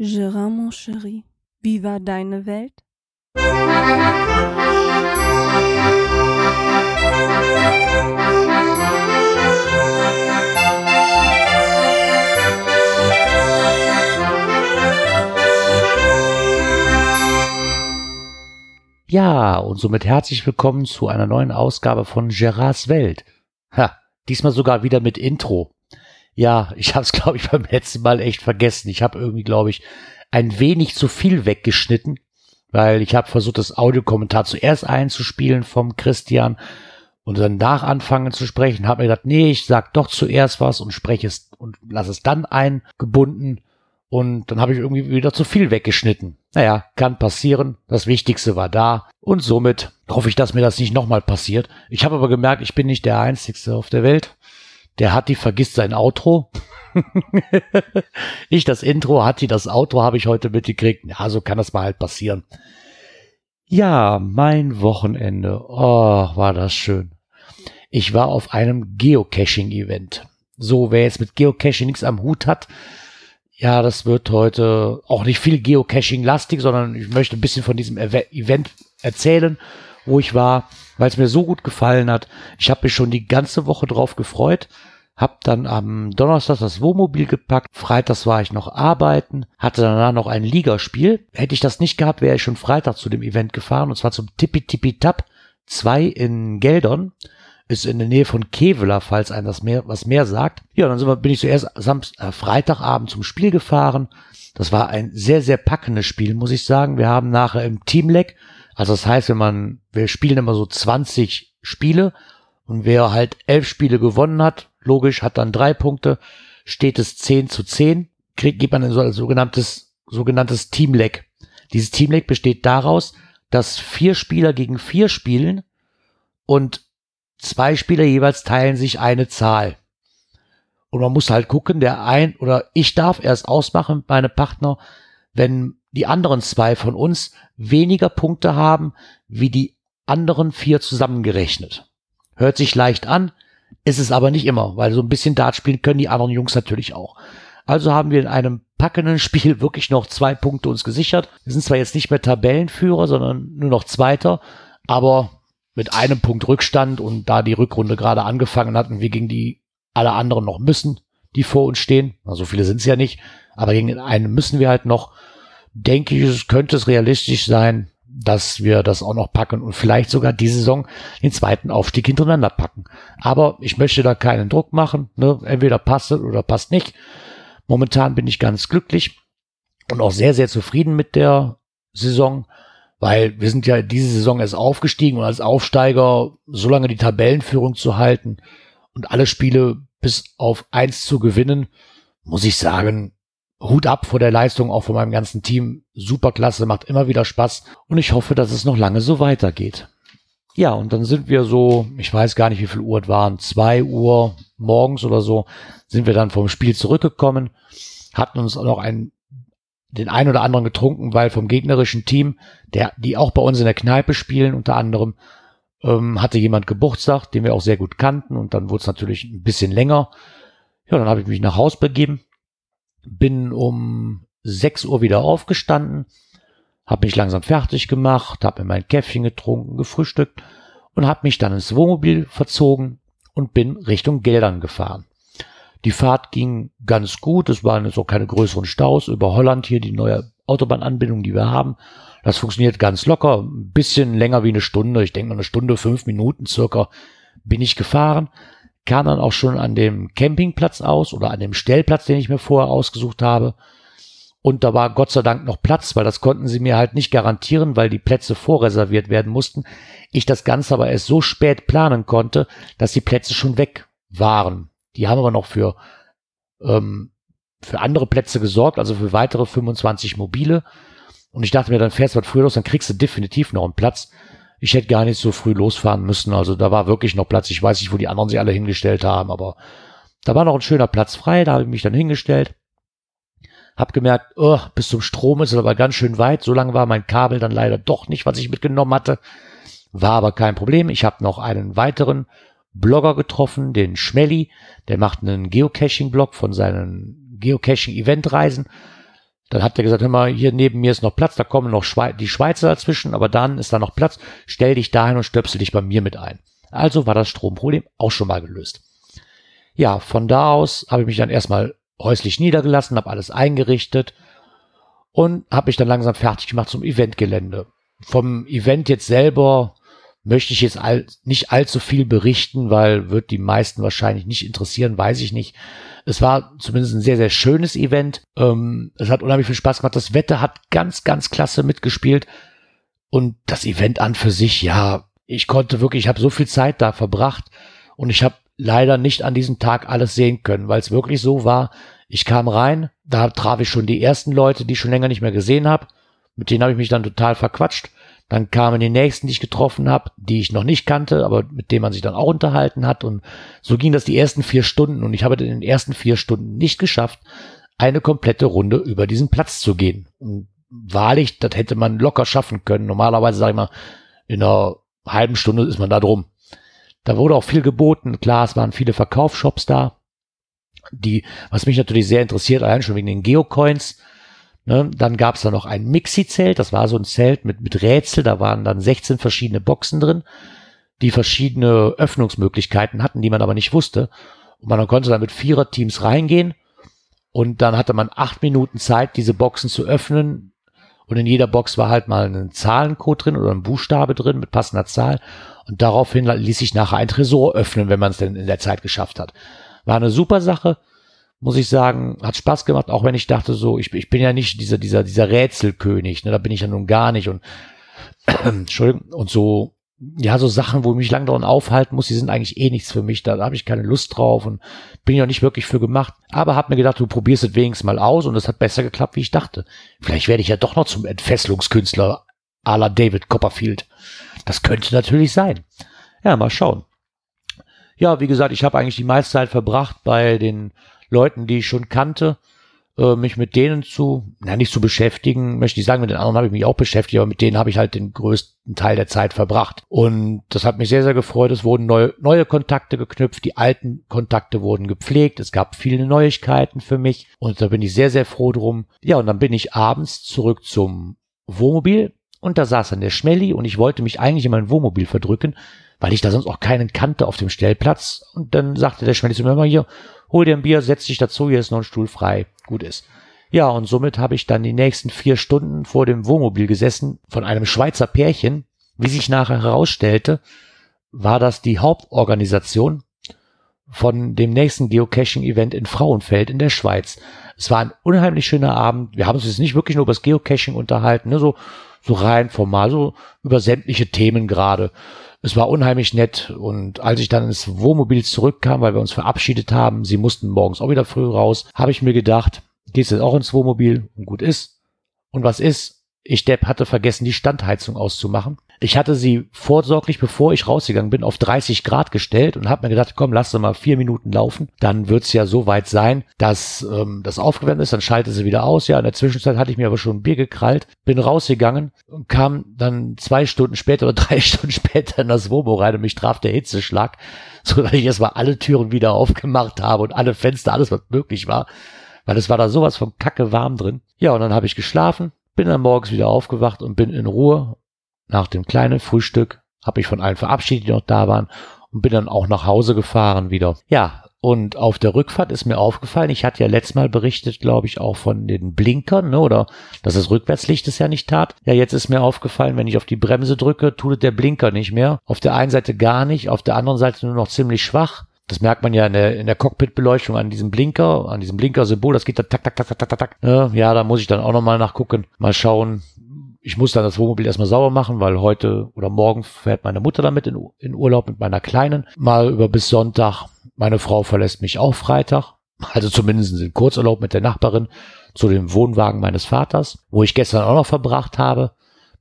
Gérard, mon chéri, wie war deine Welt? Ja, und somit herzlich willkommen zu einer neuen Ausgabe von Gerards Welt. Ha, diesmal sogar wieder mit Intro. Ja, ich habe es, glaube ich, beim letzten Mal echt vergessen. Ich habe irgendwie, glaube ich, ein wenig zu viel weggeschnitten, weil ich habe versucht, das Audiokommentar zuerst einzuspielen vom Christian und dann nach anfangen zu sprechen. Habe mir gedacht, nee, ich sag doch zuerst was und spreche es und lasse es dann eingebunden. Und dann habe ich irgendwie wieder zu viel weggeschnitten. Naja, kann passieren. Das Wichtigste war da. Und somit hoffe ich, dass mir das nicht nochmal passiert. Ich habe aber gemerkt, ich bin nicht der Einzige auf der Welt. Der Hatti vergisst sein Outro. ich das Intro, Hatti das Outro habe ich heute mitgekriegt. Ja, so kann das mal halt passieren. Ja, mein Wochenende. Oh, war das schön. Ich war auf einem Geocaching-Event. So, wer jetzt mit Geocaching nichts am Hut hat, ja, das wird heute auch nicht viel Geocaching-lastig, sondern ich möchte ein bisschen von diesem Event erzählen, wo ich war, weil es mir so gut gefallen hat. Ich habe mich schon die ganze Woche drauf gefreut. Hab dann am Donnerstag das Wohnmobil gepackt. Freitags war ich noch arbeiten. Hatte danach noch ein Ligaspiel. Hätte ich das nicht gehabt, wäre ich schon Freitag zu dem Event gefahren. Und zwar zum Tippi Tippi Tap 2 in Geldern ist in der Nähe von Kevela, falls einem das mehr, was mehr sagt. Ja, dann wir, bin ich zuerst Samst, äh, Freitagabend zum Spiel gefahren. Das war ein sehr, sehr packendes Spiel, muss ich sagen. Wir haben nachher im Teamleg, also das heißt, wenn man, wir spielen immer so 20 Spiele und wer halt elf Spiele gewonnen hat, logisch, hat dann drei Punkte, steht es 10 zu 10, kriegt, gibt man ein sogenanntes, sogenanntes Teamleg. Dieses Teamleg besteht daraus, dass vier Spieler gegen vier spielen und zwei Spieler jeweils teilen sich eine Zahl. Und man muss halt gucken, der ein oder ich darf erst ausmachen, meine Partner, wenn die anderen zwei von uns weniger Punkte haben, wie die anderen vier zusammengerechnet. Hört sich leicht an, ist es aber nicht immer, weil so ein bisschen Dart spielen können die anderen Jungs natürlich auch. Also haben wir in einem packenden Spiel wirklich noch zwei Punkte uns gesichert. Wir sind zwar jetzt nicht mehr Tabellenführer, sondern nur noch Zweiter, aber mit einem Punkt Rückstand und da die Rückrunde gerade angefangen hat und wir gegen die alle anderen noch müssen, die vor uns stehen, so viele sind es ja nicht, aber gegen einen müssen wir halt noch, denke ich, könnte es realistisch sein, dass wir das auch noch packen und vielleicht sogar die Saison den zweiten Aufstieg hintereinander packen. Aber ich möchte da keinen Druck machen. Ne? Entweder passt es oder passt nicht. Momentan bin ich ganz glücklich und auch sehr, sehr zufrieden mit der Saison weil wir sind ja diese Saison erst aufgestiegen und als Aufsteiger so lange die Tabellenführung zu halten und alle Spiele bis auf eins zu gewinnen, muss ich sagen, Hut ab vor der Leistung auch von meinem ganzen Team. Superklasse, macht immer wieder Spaß und ich hoffe, dass es noch lange so weitergeht. Ja, und dann sind wir so, ich weiß gar nicht, wie viel Uhr es waren, zwei Uhr morgens oder so, sind wir dann vom Spiel zurückgekommen, hatten uns noch ein den ein oder anderen getrunken, weil vom gegnerischen Team, der, die auch bei uns in der Kneipe spielen, unter anderem, ähm, hatte jemand Geburtstag, den wir auch sehr gut kannten und dann wurde es natürlich ein bisschen länger. Ja, dann habe ich mich nach Haus begeben, bin um 6 Uhr wieder aufgestanden, habe mich langsam fertig gemacht, habe mir mein Käffchen getrunken, gefrühstückt und habe mich dann ins Wohnmobil verzogen und bin Richtung Geldern gefahren. Die Fahrt ging ganz gut. Es waren jetzt auch keine größeren Staus über Holland hier, die neue Autobahnanbindung, die wir haben. Das funktioniert ganz locker. Ein bisschen länger wie eine Stunde. Ich denke mal eine Stunde, fünf Minuten circa bin ich gefahren. Kam dann auch schon an dem Campingplatz aus oder an dem Stellplatz, den ich mir vorher ausgesucht habe. Und da war Gott sei Dank noch Platz, weil das konnten sie mir halt nicht garantieren, weil die Plätze vorreserviert werden mussten. Ich das Ganze aber erst so spät planen konnte, dass die Plätze schon weg waren. Die haben aber noch für, ähm, für andere Plätze gesorgt, also für weitere 25 mobile. Und ich dachte mir, dann fährst du was früher los, dann kriegst du definitiv noch einen Platz. Ich hätte gar nicht so früh losfahren müssen. Also da war wirklich noch Platz. Ich weiß nicht, wo die anderen sich alle hingestellt haben, aber da war noch ein schöner Platz frei. Da habe ich mich dann hingestellt. Hab gemerkt, oh, bis zum Strom ist es aber ganz schön weit. So lange war mein Kabel dann leider doch nicht, was ich mitgenommen hatte. War aber kein Problem. Ich habe noch einen weiteren Blogger getroffen, den Schmelly, der macht einen Geocaching-Blog von seinen Geocaching-Eventreisen. Dann hat er gesagt, hör mal, hier neben mir ist noch Platz, da kommen noch Schwe die Schweizer dazwischen, aber dann ist da noch Platz, stell dich dahin und stöpsel dich bei mir mit ein. Also war das Stromproblem auch schon mal gelöst. Ja, von da aus habe ich mich dann erstmal häuslich niedergelassen, habe alles eingerichtet und habe mich dann langsam fertig gemacht zum Eventgelände. Vom Event jetzt selber möchte ich jetzt all, nicht allzu viel berichten, weil wird die meisten wahrscheinlich nicht interessieren, weiß ich nicht. Es war zumindest ein sehr, sehr schönes Event. Ähm, es hat unheimlich viel Spaß gemacht. Das Wetter hat ganz, ganz klasse mitgespielt. Und das Event an für sich, ja, ich konnte wirklich, ich habe so viel Zeit da verbracht und ich habe leider nicht an diesem Tag alles sehen können, weil es wirklich so war. Ich kam rein, da traf ich schon die ersten Leute, die ich schon länger nicht mehr gesehen habe. Mit denen habe ich mich dann total verquatscht. Dann kamen die nächsten, die ich getroffen habe, die ich noch nicht kannte, aber mit denen man sich dann auch unterhalten hat. Und so ging das die ersten vier Stunden. Und ich habe in den ersten vier Stunden nicht geschafft, eine komplette Runde über diesen Platz zu gehen. Und wahrlich, das hätte man locker schaffen können. Normalerweise, sage ich mal, in einer halben Stunde ist man da drum. Da wurde auch viel geboten. Klar, es waren viele Verkaufsshops da. Die, was mich natürlich sehr interessiert, allein schon wegen den Geocoins, Ne? Dann gab es da noch ein Mixi-Zelt, das war so ein Zelt mit, mit Rätsel, da waren dann 16 verschiedene Boxen drin, die verschiedene Öffnungsmöglichkeiten hatten, die man aber nicht wusste. Und man konnte dann mit Vierer-Teams reingehen und dann hatte man acht Minuten Zeit, diese Boxen zu öffnen. Und in jeder Box war halt mal ein Zahlencode drin oder ein Buchstabe drin mit passender Zahl. Und daraufhin ließ sich nachher ein Tresor öffnen, wenn man es denn in der Zeit geschafft hat. War eine super Sache muss ich sagen, hat Spaß gemacht, auch wenn ich dachte so, ich, ich bin ja nicht dieser, dieser, dieser Rätselkönig, ne, da bin ich ja nun gar nicht und, Entschuldigung, und so, ja, so Sachen, wo ich mich lang daran aufhalten muss, die sind eigentlich eh nichts für mich, da habe ich keine Lust drauf und bin ja nicht wirklich für gemacht, aber hab mir gedacht, du probierst es wenigstens mal aus und es hat besser geklappt, wie ich dachte. Vielleicht werde ich ja doch noch zum Entfesselungskünstler à la David Copperfield. Das könnte natürlich sein. Ja, mal schauen. Ja, wie gesagt, ich habe eigentlich die meiste Zeit verbracht bei den Leuten, die ich schon kannte, äh, mich mit denen zu, na nicht zu beschäftigen, möchte ich sagen, mit den anderen habe ich mich auch beschäftigt, aber mit denen habe ich halt den größten Teil der Zeit verbracht. Und das hat mich sehr, sehr gefreut. Es wurden neue, neue Kontakte geknüpft, die alten Kontakte wurden gepflegt, es gab viele Neuigkeiten für mich und da bin ich sehr, sehr froh drum. Ja, und dann bin ich abends zurück zum Wohnmobil und da saß dann der Schmelli und ich wollte mich eigentlich in mein Wohnmobil verdrücken, weil ich da sonst auch keinen kannte auf dem Stellplatz. Und dann sagte der Schmelli zu mir immer hier, hol dir ein Bier, setz dich dazu, hier ist noch ein Stuhl frei. Gut ist. Ja, und somit habe ich dann die nächsten vier Stunden vor dem Wohnmobil gesessen von einem Schweizer Pärchen. Wie sich nachher herausstellte, war das die Hauptorganisation von dem nächsten Geocaching-Event in Frauenfeld in der Schweiz. Es war ein unheimlich schöner Abend. Wir haben uns jetzt nicht wirklich nur über das Geocaching unterhalten, ne, so, so rein formal, so über sämtliche Themen gerade. Es war unheimlich nett und als ich dann ins Wohnmobil zurückkam, weil wir uns verabschiedet haben, sie mussten morgens auch wieder früh raus, habe ich mir gedacht, gehst jetzt auch ins Wohnmobil und gut ist. Und was ist? Ich, Depp, hatte vergessen, die Standheizung auszumachen. Ich hatte sie vorsorglich, bevor ich rausgegangen bin, auf 30 Grad gestellt und habe mir gedacht, komm, lass sie mal vier Minuten laufen. Dann wird's ja so weit sein, dass ähm, das aufgewärmt ist, dann schalte sie wieder aus. Ja, in der Zwischenzeit hatte ich mir aber schon ein Bier gekrallt, bin rausgegangen und kam dann zwei Stunden später oder drei Stunden später in das Womo rein und mich traf der Hitzeschlag, so dass ich erstmal alle Türen wieder aufgemacht habe und alle Fenster, alles was möglich war, weil es war da sowas von kacke warm drin. Ja, und dann habe ich geschlafen, bin dann morgens wieder aufgewacht und bin in Ruhe nach dem kleinen Frühstück habe ich von allen verabschiedet, die noch da waren und bin dann auch nach Hause gefahren wieder. Ja, und auf der Rückfahrt ist mir aufgefallen, ich hatte ja letztes Mal berichtet, glaube ich, auch von den Blinkern, ne, oder dass das Rückwärtslicht es ja nicht tat. Ja, jetzt ist mir aufgefallen, wenn ich auf die Bremse drücke, tut der Blinker nicht mehr. Auf der einen Seite gar nicht, auf der anderen Seite nur noch ziemlich schwach. Das merkt man ja in der, in der Cockpit-Beleuchtung an diesem Blinker, an diesem Blinker-Symbol. Das geht da tak, tak, tak, tak, tak, tak. Ja, da muss ich dann auch nochmal nachgucken. Mal schauen, ich muss dann das Wohnmobil erstmal sauber machen, weil heute oder morgen fährt meine Mutter damit in, in Urlaub mit meiner Kleinen. Mal über bis Sonntag. Meine Frau verlässt mich auch Freitag. Also zumindest in Kurzurlaub mit der Nachbarin zu dem Wohnwagen meines Vaters, wo ich gestern auch noch verbracht habe.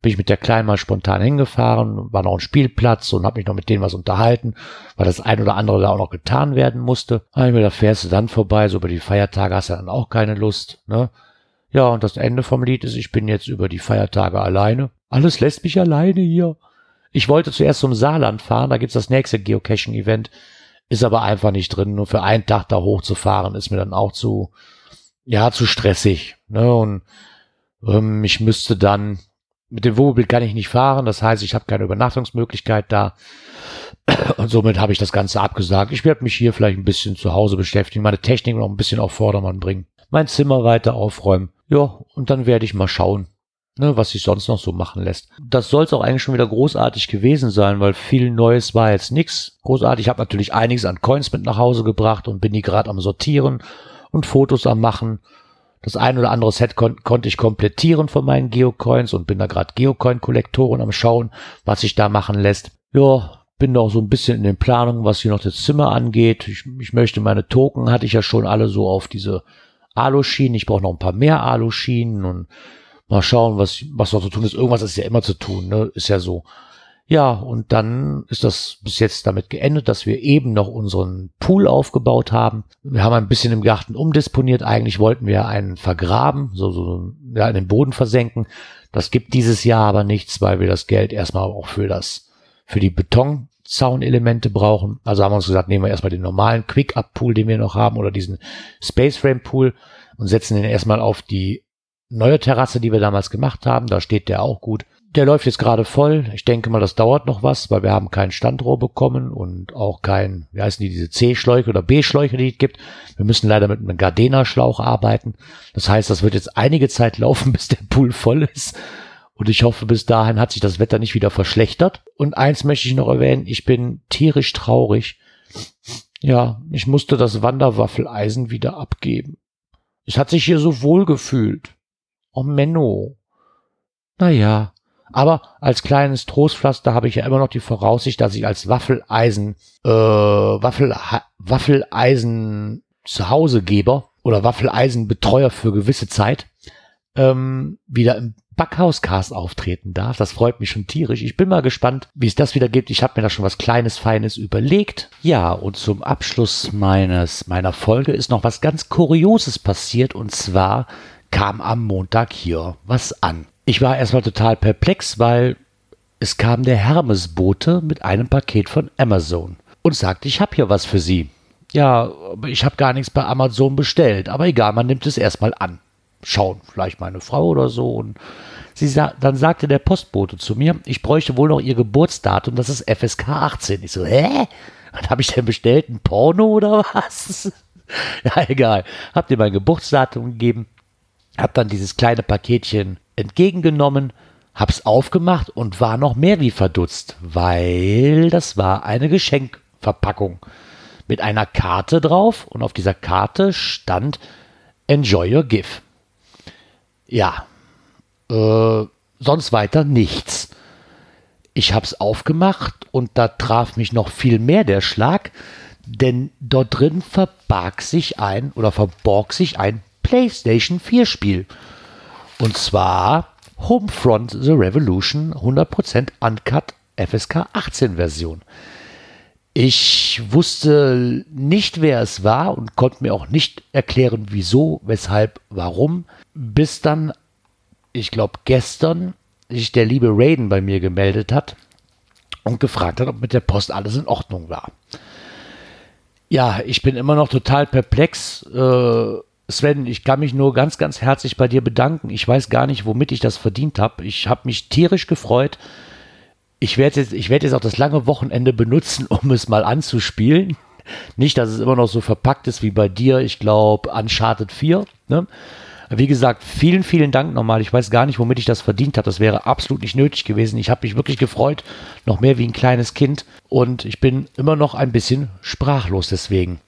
Bin ich mit der Kleinen mal spontan hingefahren, war noch ein Spielplatz und habe mich noch mit denen was unterhalten, weil das ein oder andere da auch noch getan werden musste. Aber da fährst du dann vorbei, so über die Feiertage hast du dann auch keine Lust. Ne? Ja, und das Ende vom Lied ist, ich bin jetzt über die Feiertage alleine. Alles lässt mich alleine hier. Ich wollte zuerst zum Saarland fahren, da gibt's das nächste Geocaching-Event, ist aber einfach nicht drin. Nur für einen Tag da hochzufahren ist mir dann auch zu, ja, zu stressig. Ne? Und ähm, ich müsste dann, mit dem Wohnmobil kann ich nicht fahren, das heißt, ich habe keine Übernachtungsmöglichkeit da. Und somit habe ich das Ganze abgesagt. Ich werde mich hier vielleicht ein bisschen zu Hause beschäftigen, meine Technik noch ein bisschen auf Vordermann bringen, mein Zimmer weiter aufräumen. Ja, und dann werde ich mal schauen, ne, was sich sonst noch so machen lässt. Das soll es auch eigentlich schon wieder großartig gewesen sein, weil viel Neues war jetzt nichts. Großartig, ich habe natürlich einiges an Coins mit nach Hause gebracht und bin die gerade am Sortieren und Fotos am Machen. Das ein oder andere Set kon konnte ich komplettieren von meinen Geocoins und bin da gerade Geocoin-Kollektoren am Schauen, was sich da machen lässt. Ja, bin noch so ein bisschen in den Planungen, was hier noch das Zimmer angeht. Ich, ich möchte meine Token, hatte ich ja schon alle so auf diese Aluschienen. Ich brauche noch ein paar mehr Aluschienen und mal schauen, was, was noch zu tun ist. Irgendwas ist ja immer zu tun, ne? Ist ja so. Ja, und dann ist das bis jetzt damit geendet, dass wir eben noch unseren Pool aufgebaut haben. Wir haben ein bisschen im Garten umdisponiert. Eigentlich wollten wir einen vergraben, so, so ja, in den Boden versenken. Das gibt dieses Jahr aber nichts, weil wir das Geld erstmal auch für das, für die Betonzaunelemente brauchen. Also haben wir uns gesagt, nehmen wir erstmal den normalen Quick-Up-Pool, den wir noch haben, oder diesen Space Frame Pool und setzen den erstmal auf die neue Terrasse, die wir damals gemacht haben. Da steht der auch gut. Der läuft jetzt gerade voll. Ich denke mal, das dauert noch was, weil wir haben kein Standrohr bekommen und auch kein, wie heißen die, diese C-Schläuche oder B-Schläuche, die es gibt. Wir müssen leider mit einem Gardena-Schlauch arbeiten. Das heißt, das wird jetzt einige Zeit laufen, bis der Pool voll ist. Und ich hoffe, bis dahin hat sich das Wetter nicht wieder verschlechtert. Und eins möchte ich noch erwähnen, ich bin tierisch traurig. Ja, ich musste das Wanderwaffeleisen wieder abgeben. Es hat sich hier so wohl gefühlt. Oh Menno. Naja, aber als kleines Trostpflaster habe ich ja immer noch die Voraussicht, dass ich als Waffeleisen, äh, Waffel, Waffeleisen Zuhausegeber oder Waffeleisenbetreuer für gewisse Zeit ähm, wieder im Backhauscast auftreten darf. Das freut mich schon tierisch. Ich bin mal gespannt, wie es das wieder gibt. Ich habe mir da schon was Kleines, Feines überlegt. Ja, und zum Abschluss meines meiner Folge ist noch was ganz Kurioses passiert. Und zwar kam am Montag hier was an. Ich war erstmal total perplex, weil es kam der Hermesbote mit einem Paket von Amazon und sagte, ich habe hier was für Sie. Ja, ich habe gar nichts bei Amazon bestellt, aber egal, man nimmt es erstmal an. Schauen, vielleicht meine Frau oder so. Und sie sa dann sagte der Postbote zu mir, ich bräuchte wohl noch ihr Geburtsdatum, das ist FSK 18. Ich so, hä? Was habe ich denn bestellt? Ein Porno oder was? ja, egal. Habt ihr mein Geburtsdatum gegeben? Hab dann dieses kleine Paketchen entgegengenommen, hab's aufgemacht und war noch mehr wie verdutzt, weil das war eine Geschenkverpackung mit einer Karte drauf und auf dieser Karte stand Enjoy your gift. Ja, äh, sonst weiter nichts. Ich hab's aufgemacht und da traf mich noch viel mehr der Schlag, denn dort drin verbarg sich ein oder verborg sich ein PlayStation 4 Spiel. Und zwar Homefront The Revolution 100% Uncut FSK 18 Version. Ich wusste nicht, wer es war und konnte mir auch nicht erklären, wieso, weshalb, warum, bis dann, ich glaube, gestern sich der liebe Raiden bei mir gemeldet hat und gefragt hat, ob mit der Post alles in Ordnung war. Ja, ich bin immer noch total perplex. Äh, Sven, ich kann mich nur ganz, ganz herzlich bei dir bedanken. Ich weiß gar nicht, womit ich das verdient habe. Ich habe mich tierisch gefreut. Ich werde jetzt, ich werde jetzt auch das lange Wochenende benutzen, um es mal anzuspielen. Nicht, dass es immer noch so verpackt ist wie bei dir, ich glaube, Uncharted 4. Ne? Wie gesagt, vielen, vielen Dank nochmal. Ich weiß gar nicht, womit ich das verdient habe. Das wäre absolut nicht nötig gewesen. Ich habe mich wirklich gefreut, noch mehr wie ein kleines Kind. Und ich bin immer noch ein bisschen sprachlos deswegen.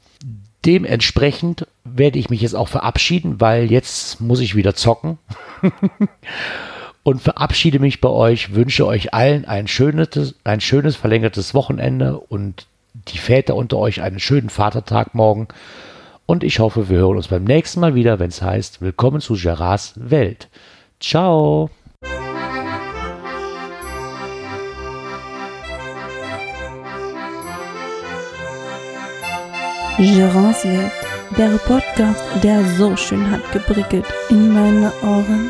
Dementsprechend werde ich mich jetzt auch verabschieden, weil jetzt muss ich wieder zocken. und verabschiede mich bei euch, wünsche euch allen ein schönes, ein schönes verlängertes Wochenende und die Väter unter euch einen schönen Vatertag morgen. Und ich hoffe, wir hören uns beim nächsten Mal wieder, wenn es heißt, willkommen zu Gerards Welt. Ciao. Gerards Welt, der Podcast, der so schön hat geprickelt in meine Ohren.